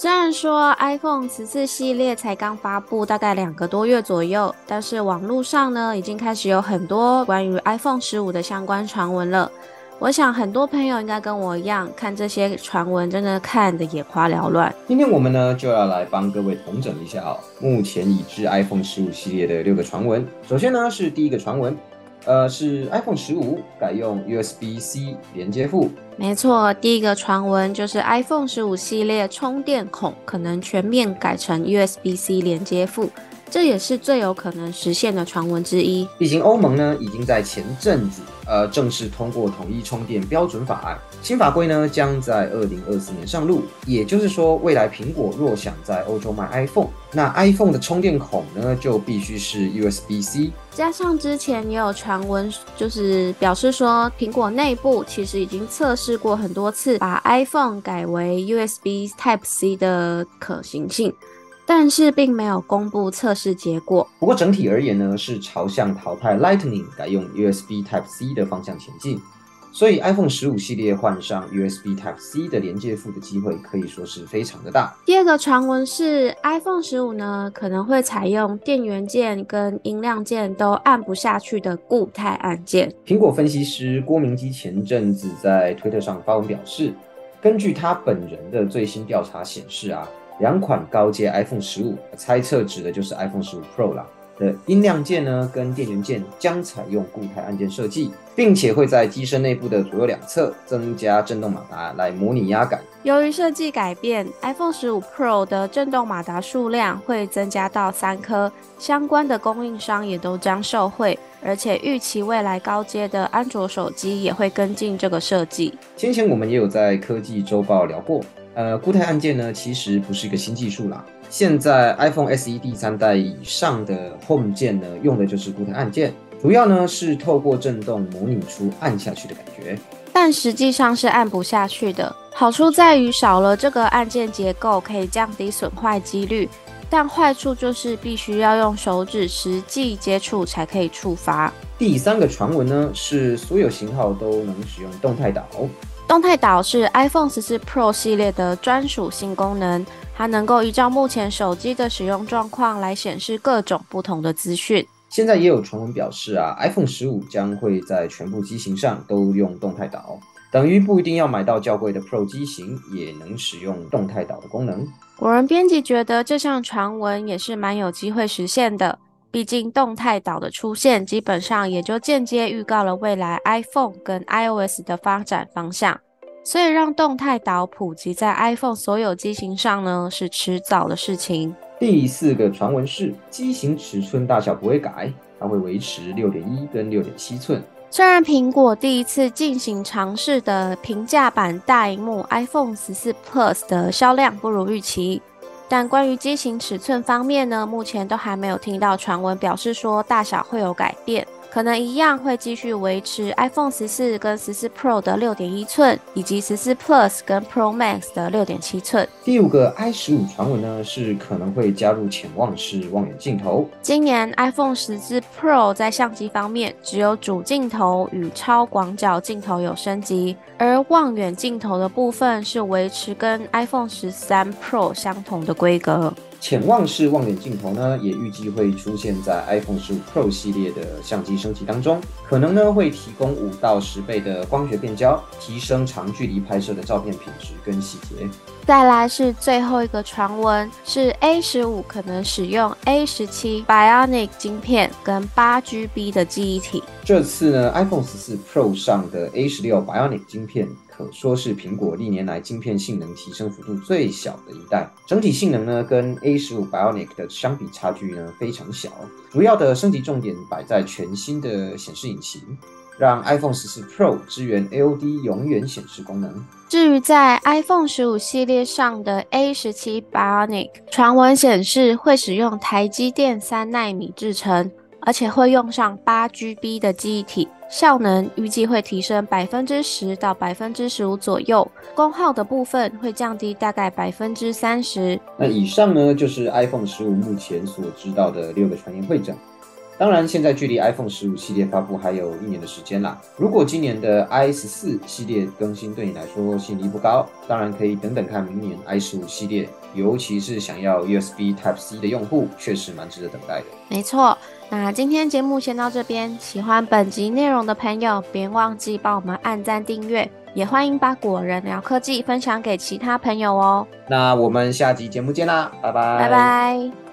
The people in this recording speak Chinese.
虽然说 iPhone 十四系列才刚发布，大概两个多月左右，但是网络上呢，已经开始有很多关于 iPhone 十五的相关传闻了。我想很多朋友应该跟我一样，看这些传闻，真的看得眼花缭乱。今天我们呢，就要来帮各位统整一下啊，目前已知 iPhone 十五系列的六个传闻。首先呢，是第一个传闻。呃，是 iPhone 十五改用 USB-C 连接副。没错，第一个传闻就是 iPhone 十五系列充电孔可能全面改成 USB-C 连接副，这也是最有可能实现的传闻之一。毕竟欧盟呢，已经在前阵子呃正式通过统一充电标准法案。新法规呢将在二零二四年上路，也就是说，未来苹果若想在欧洲卖 iPhone，那 iPhone 的充电孔呢就必须是 USB-C。加上之前也有传闻，就是表示说，苹果内部其实已经测试过很多次，把 iPhone 改为 USB Type C 的可行性，但是并没有公布测试结果。不过整体而言呢，是朝向淘汰 Lightning，改用 USB Type C 的方向前进。所以 iPhone 十五系列换上 USB Type C 的连接副的机会可以说是非常的大。第二个传闻是 iPhone 十五呢可能会采用电源键跟音量键都按不下去的固态按键。苹果分析师郭明基前阵子在推特上发文表示，根据他本人的最新调查显示啊，两款高阶 iPhone 十五，猜测指的就是 iPhone 十五 Pro 啦。的音量键呢，跟电源键将采用固态按键设计，并且会在机身内部的左右两侧增加震动马达来模拟压感。由于设计改变，iPhone 十五 Pro 的震动马达数量会增加到三颗，相关的供应商也都将受惠，而且预期未来高阶的安卓手机也会跟进这个设计。先前我们也有在科技周报聊过，呃，固态按键呢其实不是一个新技术啦。现在 iPhone SE 第三代以上的 Home 键呢，用的就是固态按键，主要呢是透过震动模拟出按下去的感觉，但实际上是按不下去的。好处在于少了这个按键结构，可以降低损坏几率，但坏处就是必须要用手指实际接触才可以触发。第三个传闻呢是所有型号都能使用动态岛。动态岛是 iPhone 十四 Pro 系列的专属新功能，它能够依照目前手机的使用状况来显示各种不同的资讯。现在也有传闻表示啊，iPhone 十五将会在全部机型上都用动态岛，等于不一定要买到较贵的 Pro 机型也能使用动态岛的功能。果仁编辑觉得这项传闻也是蛮有机会实现的。毕竟动态岛的出现，基本上也就间接预告了未来 iPhone 跟 iOS 的发展方向。所以让动态岛普及在 iPhone 所有机型上呢，是迟早的事情。第四个传闻是，机型尺寸大小不会改，它会维持六点一跟六点七寸。虽然苹果第一次进行尝试的平价版大荧幕 iPhone 十四 Plus 的销量不如预期。但关于机型尺寸方面呢，目前都还没有听到传闻表示说大小会有改变。可能一样会继续维持 iPhone 十四跟十四 Pro 的六点一寸，以及十四 Plus 跟 Pro Max 的六点七寸。第五个 i 十五传闻呢，是可能会加入潜望式望远镜头。今年 iPhone 十四 Pro 在相机方面，只有主镜头与超广角镜头有升级，而望远镜头的部分是维持跟 iPhone 十三 Pro 相同的规格。潜望式望远镜头呢，也预计会出现在 iPhone 十五 Pro 系列的相机升级当中，可能呢会提供五到十倍的光学变焦，提升长距离拍摄的照片品质跟细节。再来是最后一个传闻，是 A 十五可能使用 A 十七 Bionic 晶片跟八 GB 的记忆体。这次呢，iPhone 十四 Pro 上的 A 十六 Bionic 晶片。可说是苹果历年来晶片性能提升幅度最小的一代，整体性能呢跟 A 十五 Bionic 的相比差距呢非常小。主要的升级重点摆在全新的显示引擎，让 iPhone 十四 Pro 支援 AOD 永远显示功能。至于在 iPhone 十五系列上的 A 十七 Bionic，传闻显示会使用台积电三纳米制程。而且会用上八 GB 的记忆体，效能预计会提升百分之十到百分之十五左右，功耗的部分会降低大概百分之三十。那以上呢，就是 iPhone 十五目前所知道的六个传言会诊。当然，现在距离 iPhone 十五系列发布还有一年的时间啦。如果今年的 i 十四系列更新对你来说吸引力不高，当然可以等等看明年 i 十五系列，尤其是想要 USB Type C 的用户，确实蛮值得等待的。没错，那今天节目先到这边。喜欢本集内容的朋友，别忘记帮我们按赞订阅，也欢迎把果仁聊科技分享给其他朋友哦。那我们下集节目见啦，拜拜，拜拜。